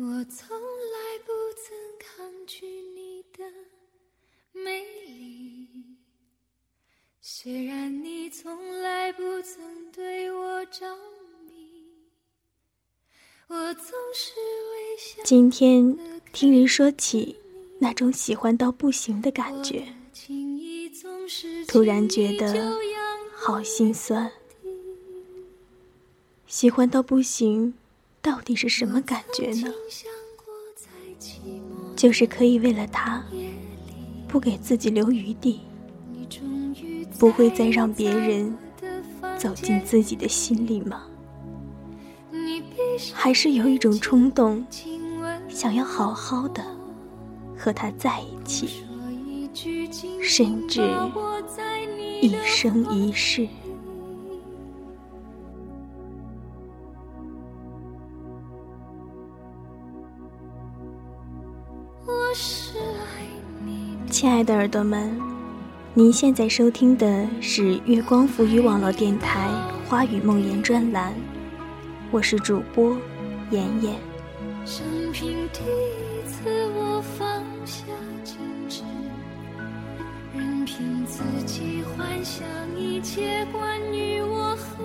我从来不曾抗拒你的美丽，虽然你从来不曾对我着迷，我总是微笑。今天听人说起那种喜欢到不行的感觉，突然觉得好心酸。喜欢到不行，到底是什么感觉呢？就是可以为了他，不给自己留余地，不会再让别人走进自己的心里吗？还是有一种冲动，想要好好的和他在一起，甚至一生一世。亲爱的耳朵们，您现在收听的是月光浮语网络电台《花语梦言》专栏，我是主播妍妍。生平第一次我放下矜持，任凭自己幻想一切关于我和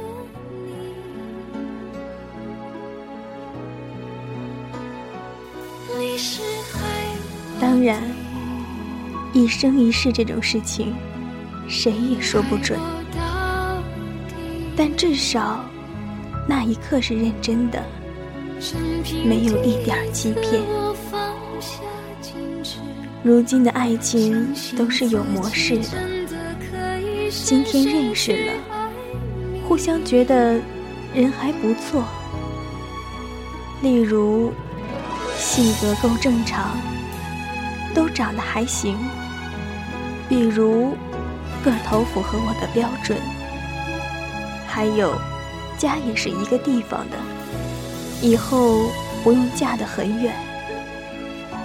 你。你是，当然。一生一世这种事情，谁也说不准。但至少，那一刻是认真的，没有一点欺骗。如今的爱情都是有模式的，今天认识了，互相觉得人还不错。例如，性格够正常，都长得还行。比如，个头符合我的标准，还有，家也是一个地方的，以后不用嫁得很远，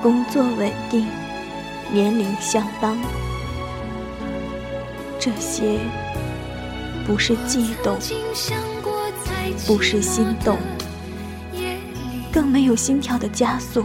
工作稳定，年龄相当，这些不是悸动，不是心动，更没有心跳的加速，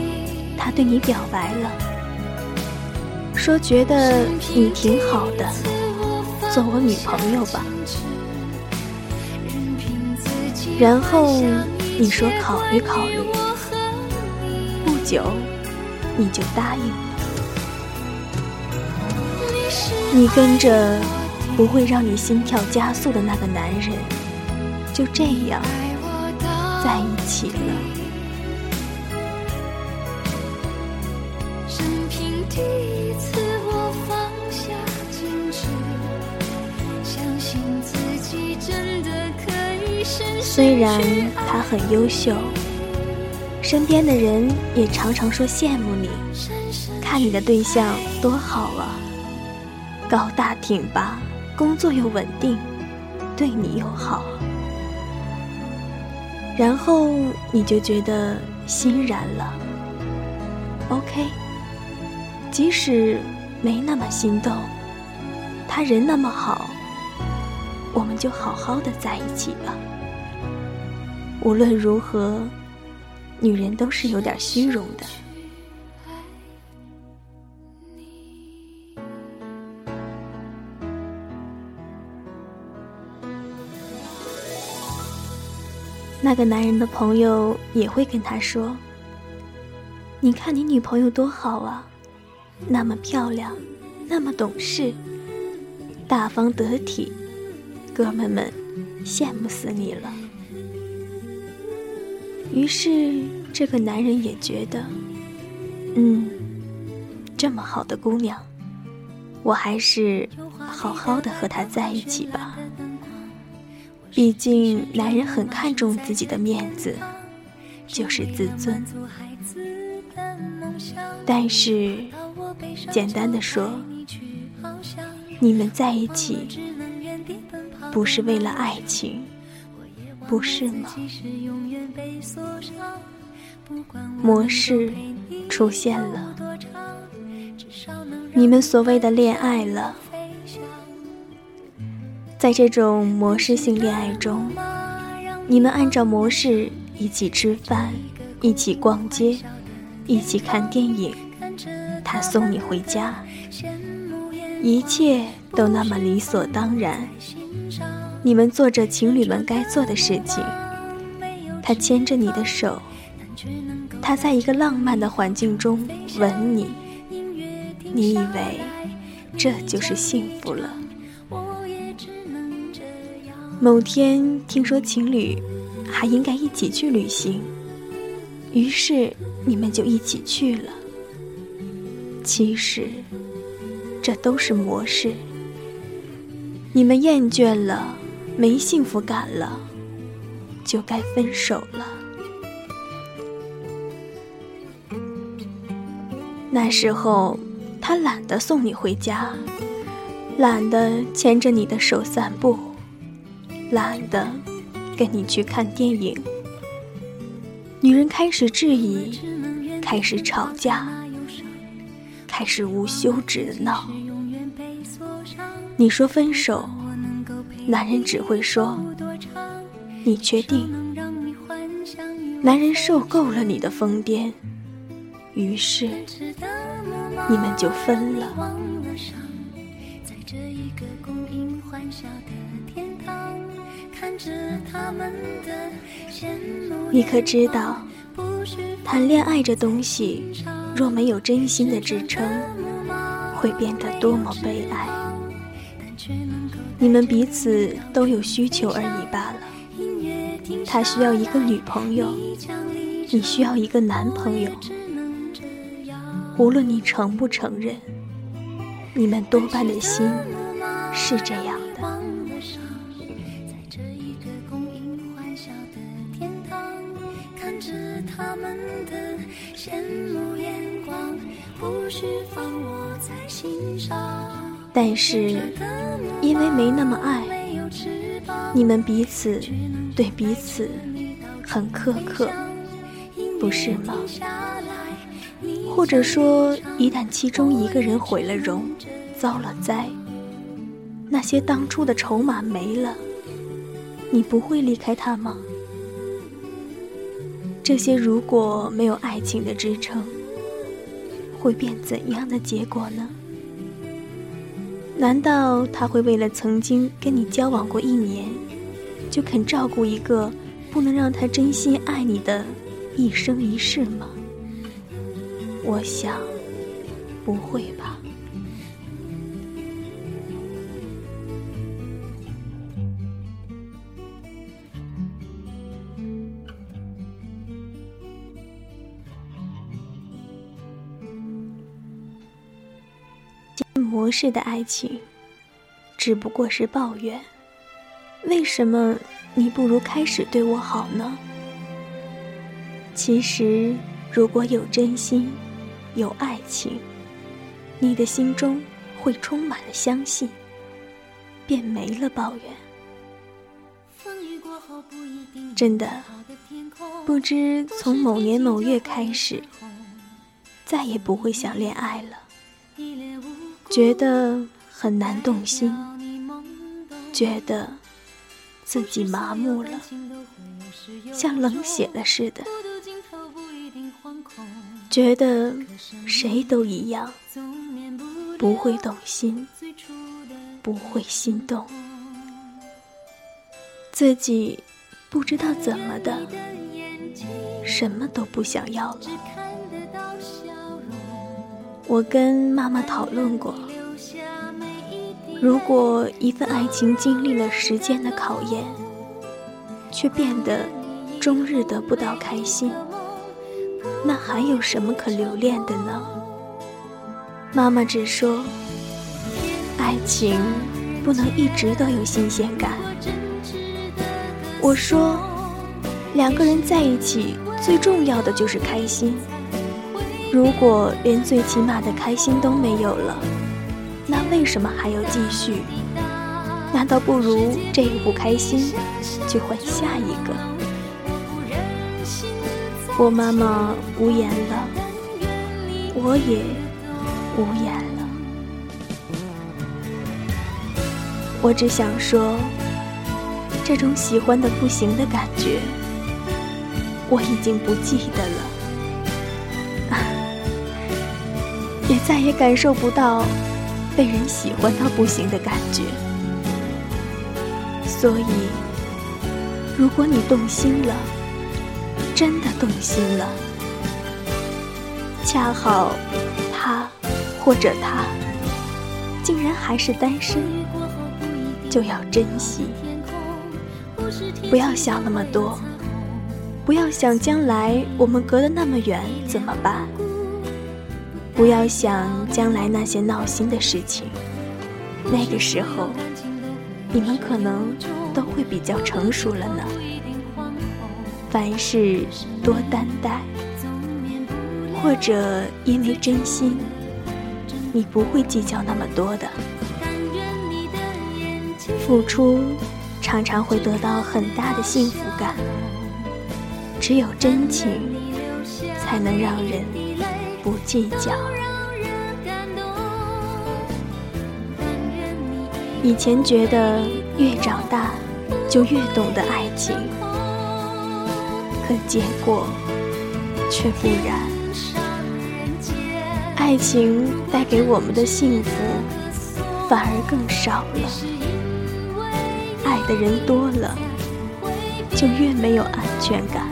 他对你表白了。说觉得你挺好的，做我女朋友吧。然后你说考虑考虑，不久你就答应了。你跟着不会让你心跳加速的那个男人，就这样在一起了。虽然他很优秀，身边的人也常常说羡慕你，看你的对象多好啊，高大挺拔，工作又稳定，对你又好，然后你就觉得欣然了。OK，即使没那么心动，他人那么好，我们就好好的在一起吧。无论如何，女人都是有点虚荣的。那个男人的朋友也会跟他说：“你看你女朋友多好啊，那么漂亮，那么懂事，大方得体，哥们们羡慕死你了。”于是，这个男人也觉得，嗯，这么好的姑娘，我还是好好的和她在一起吧。毕竟，男人很看重自己的面子，就是自尊。但是，简单的说，你们在一起不是为了爱情，不是吗？模式出现了，你们所谓的恋爱了。在这种模式性恋爱中，你们按照模式一起吃饭，一起逛街，一起看电影，他送你回家，一切都那么理所当然。你们做着情侣们该做的事情，他牵着你的手，他在一个浪漫的环境中吻你，你以为这就是幸福了。某天听说情侣还应该一起去旅行，于是你们就一起去了。其实，这都是模式。你们厌倦了，没幸福感了，就该分手了。那时候，他懒得送你回家，懒得牵着你的手散步。懒得跟你去看电影，女人开始质疑，开始吵架，开始无休止的闹。你说分手，男人只会说：“你确定？”男人受够了你的疯癫，于是你们就分了。你可知道，谈恋爱这东西，若没有真心的支撑，会变得多么悲哀。你们彼此都有需求而已罢了。他需要一个女朋友，你需要一个男朋友。无论你承不承认，你们多半的心是这样的。但是，因因为没那么爱，你们彼此对彼此很苛刻，不是吗？或者说，一旦其中一个人毁了容，遭了灾，那些当初的筹码没了，你不会离开他吗？这些如果没有爱情的支撑，会变怎样的结果呢？难道他会为了曾经跟你交往过一年，就肯照顾一个不能让他真心爱你的一生一世吗？我想，不会吧。模式的爱情，只不过是抱怨。为什么你不如开始对我好呢？其实，如果有真心，有爱情，你的心中会充满了相信，便没了抱怨。真的，不知从某年某月开始，再也不会想恋爱了。觉得很难动心，觉得自己麻木了，像冷血了似的，觉得谁都一样，不会动心，不会心动，自己不知道怎么的，什么都不想要了。我跟妈妈讨论过，如果一份爱情经历了时间的考验，却变得终日得不到开心，那还有什么可留恋的呢？妈妈只说，爱情不能一直都有新鲜感。我说，两个人在一起最重要的就是开心。如果连最起码的开心都没有了，那为什么还要继续？难道不如这个不开心，就换下一个？我妈妈无言了，我也无言了。我只想说，这种喜欢的不行的感觉，我已经不记得了，再也感受不到被人喜欢到不行的感觉。所以，如果你动心了，真的动心了，恰好他或者他竟然还是单身，就要珍惜，不要想那么多，不要想将来我们隔得那么远怎么办，不要想将来那些闹心的事情，那个时候。你们可能都会比较成熟了呢。凡事多担待，或者因为真心，你不会计较那么多的。付出常常会得到很大的幸福感，只有真情才能让人不计较。以前觉得越长大就越懂得爱情，可结果却不然。爱情带给我们的幸福反而更少了。爱的人多了，就越没有安全感。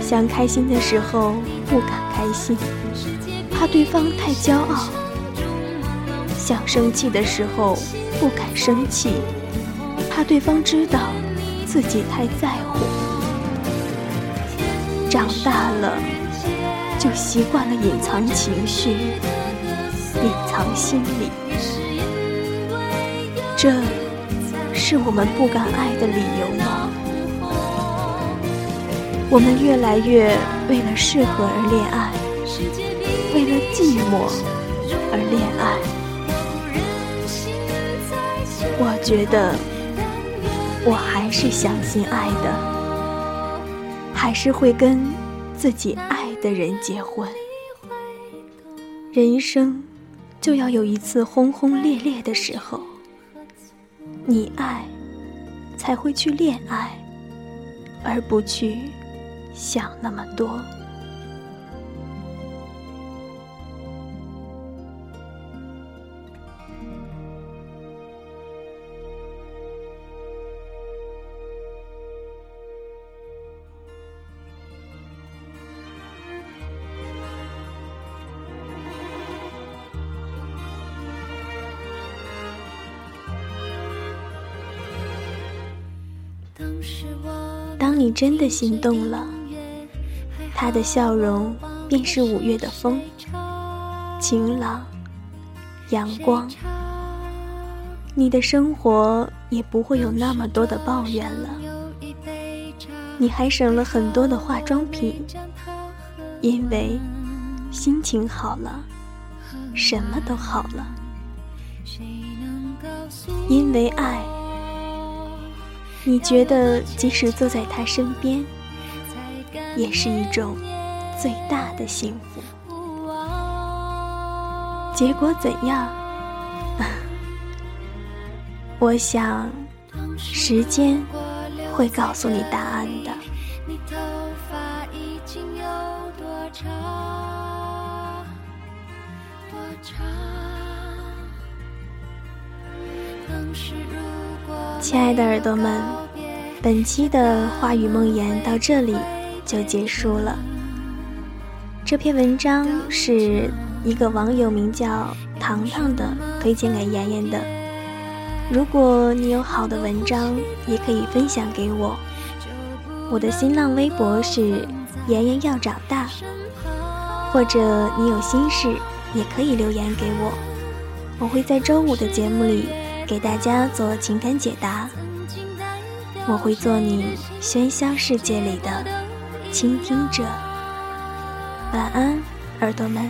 想开心的时候不敢开心，怕对方太骄傲。想生气的时候不敢生气，怕对方知道自己太在乎。长大了就习惯了隐藏情绪，隐藏心理，这是我们不敢爱的理由吗？我们越来越为了适合而恋爱，为了寂寞而恋爱。我觉得，我还是相信爱的，还是会跟自己爱的人结婚。人生就要有一次轰轰烈烈的时候，你爱，才会去恋爱，而不去想那么多。当你真的心动了，他的笑容便是五月的风，晴朗，阳光。你的生活也不会有那么多的抱怨了，你还省了很多的化妆品，因为心情好了，什么都好了，因为爱。你觉得，即使坐在他身边，也是一种最大的幸福。结果怎样？我想，时间会告诉你答案的。亲爱的耳朵们，本期的话语梦言到这里就结束了。这篇文章是一个网友名叫糖糖的推荐给妍妍的。如果你有好的文章，也可以分享给我。我的新浪微博是妍妍要长大，或者你有心事也可以留言给我，我会在周五的节目里。给大家做情感解答。我会做你喧嚣世界里的倾听者，晚安，耳朵们。